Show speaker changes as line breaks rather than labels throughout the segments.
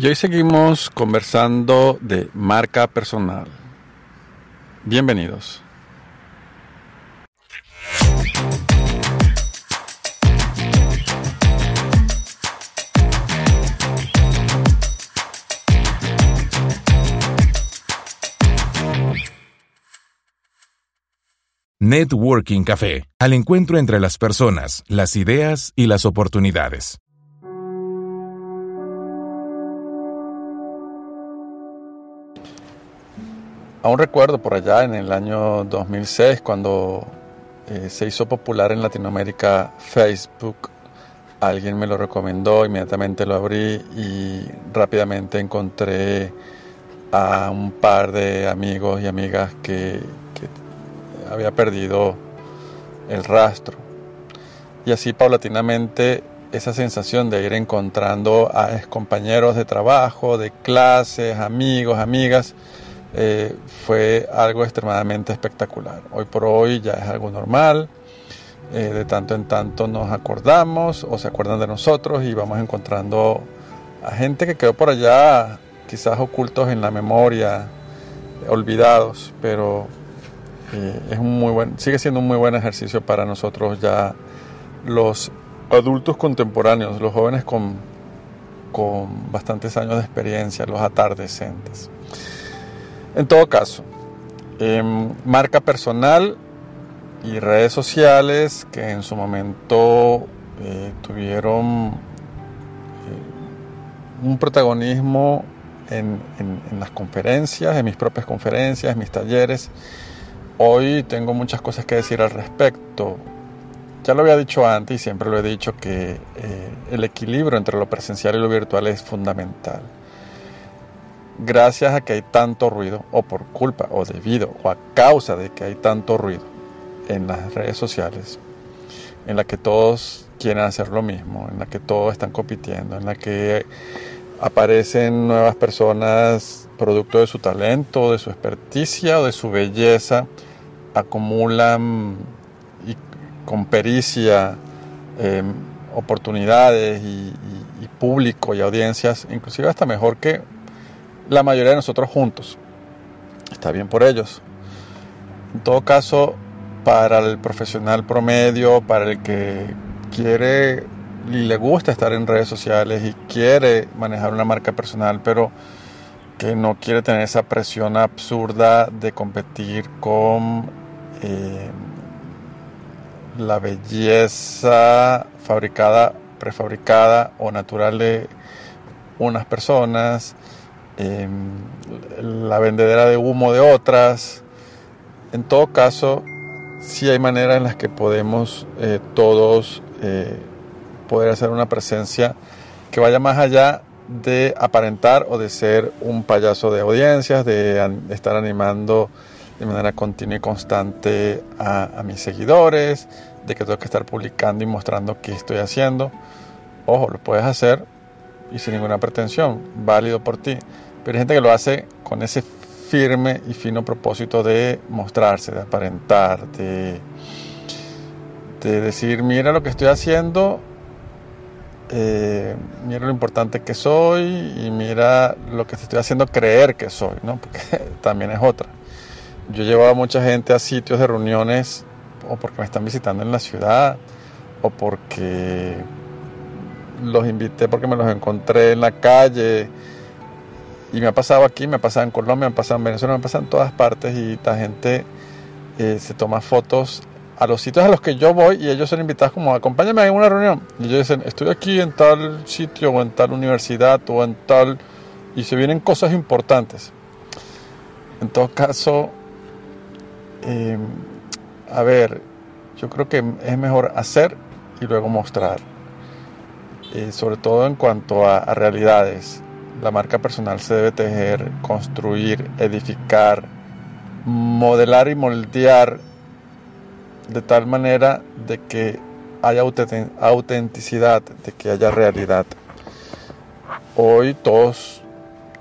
Y hoy seguimos conversando de marca personal. Bienvenidos.
Networking Café, al encuentro entre las personas, las ideas y las oportunidades.
Aún recuerdo por allá en el año 2006 cuando eh, se hizo popular en Latinoamérica Facebook. Alguien me lo recomendó, inmediatamente lo abrí y rápidamente encontré a un par de amigos y amigas que, que había perdido el rastro. Y así paulatinamente esa sensación de ir encontrando a compañeros de trabajo, de clases, amigos, amigas, eh, fue algo extremadamente espectacular. Hoy por hoy ya es algo normal. eh, de tanto en tanto nos acordamos o se acuerdan de nosotros y vamos encontrando a gente que quedó por allá, quizás ocultos en la memoria, olvidados, pero eh, es un muy buen, sigue siendo un muy buen ejercicio para nosotros ya los adultos contemporáneos, los jóvenes con, con bastantes años de experiencia, los atardecentes. En todo caso, em, marca personal y redes sociales que en su momento eh, tuvieron eh, un protagonismo en, en- las conferencias, en mis propias conferencias, en mis talleres. Hoy tengo muchas cosas que decir al respecto. Ya lo había dicho antes y siempre lo he dicho que eh, el equilibrio entre lo presencial y lo virtual es fundamental gracias a que hay tanto ruido, o por culpa, o debido, o a causa de que hay tanto ruido en las redes sociales, en la que todos quieren hacer lo mismo, en la que todos están compitiendo, en la que aparecen nuevas personas producto de su talento, de su experticia o de su belleza, acumulan con pericia eh, oportunidades y público y audiencias, inclusive hasta mejor que la mayoría de nosotros juntos. Está bien por ellos. En todo caso, para el profesional promedio, para el que quiere y le gusta estar en redes sociales y quiere manejar una marca personal, pero que no quiere tener esa presión absurda de competir con eh, la belleza fabricada, prefabricada o natural de unas personas, eh, la vendedera de humo de otras. En todo caso, sí hay maneras en las que podemos eh, todos eh, poder hacer una presencia que vaya más allá de aparentar o de ser un payaso de audiencias, de estar animando de manera continua y constante a, a mis seguidores, de que tengo que estar publicando y mostrando qué estoy haciendo. Ojo, lo puedes hacer y sin ninguna pretensión, válido por ti. Pero hay gente que lo hace con ese firme y fino propósito de mostrarse, de aparentar, de, de decir, mira lo que estoy haciendo, eh, mira lo importante que soy y mira lo que te estoy haciendo creer que soy, ¿no? Porque también es otra. Yo llevo a mucha gente a sitios de reuniones o porque me están visitando en la ciudad o porque los invité porque me los encontré en la calle y me ha pasado aquí, me ha pasado en Colombia, me ha pasado en Venezuela, me ha pasado en todas partes y la gente eh, se toma fotos a los sitios a los que yo voy y ellos son invitados como acompáñame en una reunión y ellos dicen estoy aquí en tal sitio o en tal universidad o en tal y se vienen cosas importantes en todo caso eh, a ver yo creo que es mejor hacer y luego mostrar eh, sobre todo en cuanto a, a realidades. La marca personal se debe tejer, construir, edificar, modelar y moldear de tal manera de que haya auten- autenticidad, de que haya realidad. Hoy todos,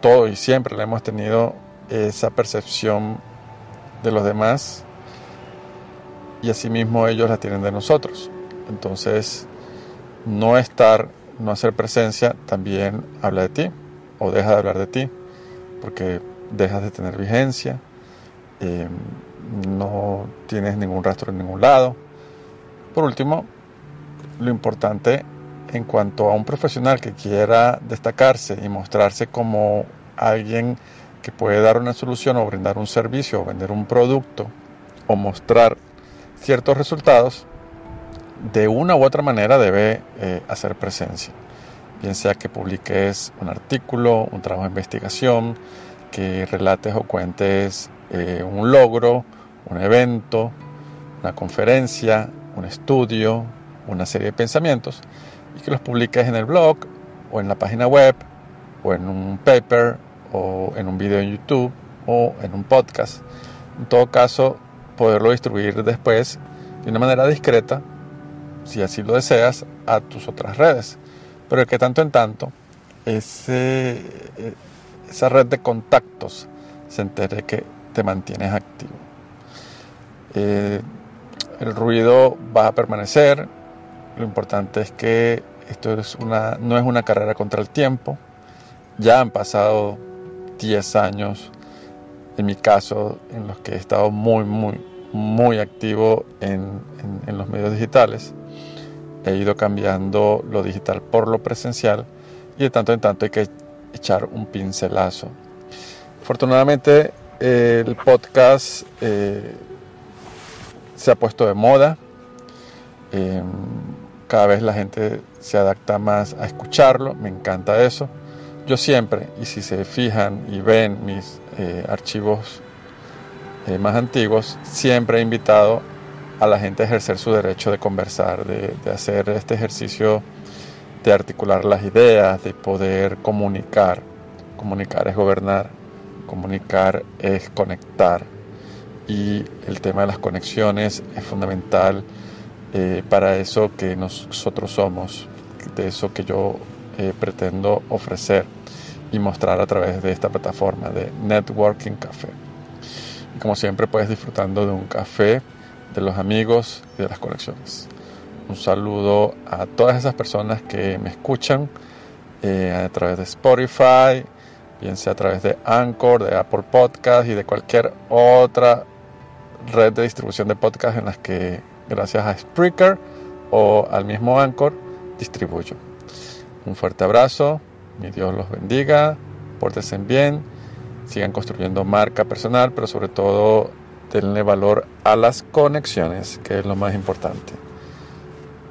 todos y siempre le hemos tenido esa percepción de los demás y asimismo ellos la tienen de nosotros. Entonces, no estar, no hacer presencia también habla de ti o deja de hablar de ti porque dejas de tener vigencia, eh, no tienes ningún rastro en ningún lado. Por último, lo importante en cuanto a un profesional que quiera destacarse y mostrarse como alguien que puede dar una solución o brindar un servicio o vender un producto o mostrar ciertos resultados, de una u otra manera debe eh, hacer presencia. Bien sea que publiques un artículo, un trabajo de investigación, que relates o cuentes eh, un logro, un evento, una conferencia, un estudio, una serie de pensamientos y que los publiques en el blog o en la página web o en un paper o en un video en YouTube o en un podcast. En todo caso, poderlo distribuir después de una manera discreta, si así lo deseas, a tus otras redes. Pero que tanto en tanto ese, esa red de contactos se entere que te mantienes activo. Eh, el ruido va a permanecer. Lo importante es que esto es una, no es una carrera contra el tiempo. Ya han pasado 10 años, en mi caso, en los que he estado muy, muy, muy activo en, en los medios digitales. He ido cambiando lo digital por lo presencial y de tanto en tanto hay que echar un pincelazo. Afortunadamente el podcast eh, se ha puesto de moda. Eh, cada vez la gente se adapta más a escucharlo. Me encanta eso. Yo siempre, y si se fijan y ven mis eh, archivos eh, más antiguos, siempre he invitado a la gente ejercer su derecho de conversar, de, hacer este ejercicio de articular las ideas, de poder comunicar. Comunicar es gobernar, comunicar es conectar y el tema de las conexiones es fundamental eh, para eso que nosotros somos, de eso que yo eh, pretendo ofrecer y mostrar a través de esta plataforma de Networking Café. Como siempre puedes disfrutando de un café, de los amigos y de las conexiones. Un saludo a todas esas personas que me escuchan eh, a través de Spotify, bien sea a través de Anchor, de Apple Podcast y de cualquier otra red de distribución de podcast en las que gracias a Spreaker o al mismo Anchor distribuyo. Un fuerte abrazo, mi Dios los bendiga, pórtense bien, sigan construyendo marca personal, pero sobre todo denle valor a las conexiones, que es lo más importante.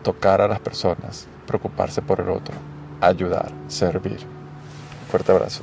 Tocar a las personas, preocuparse por el otro, ayudar, servir. Fuerte abrazo.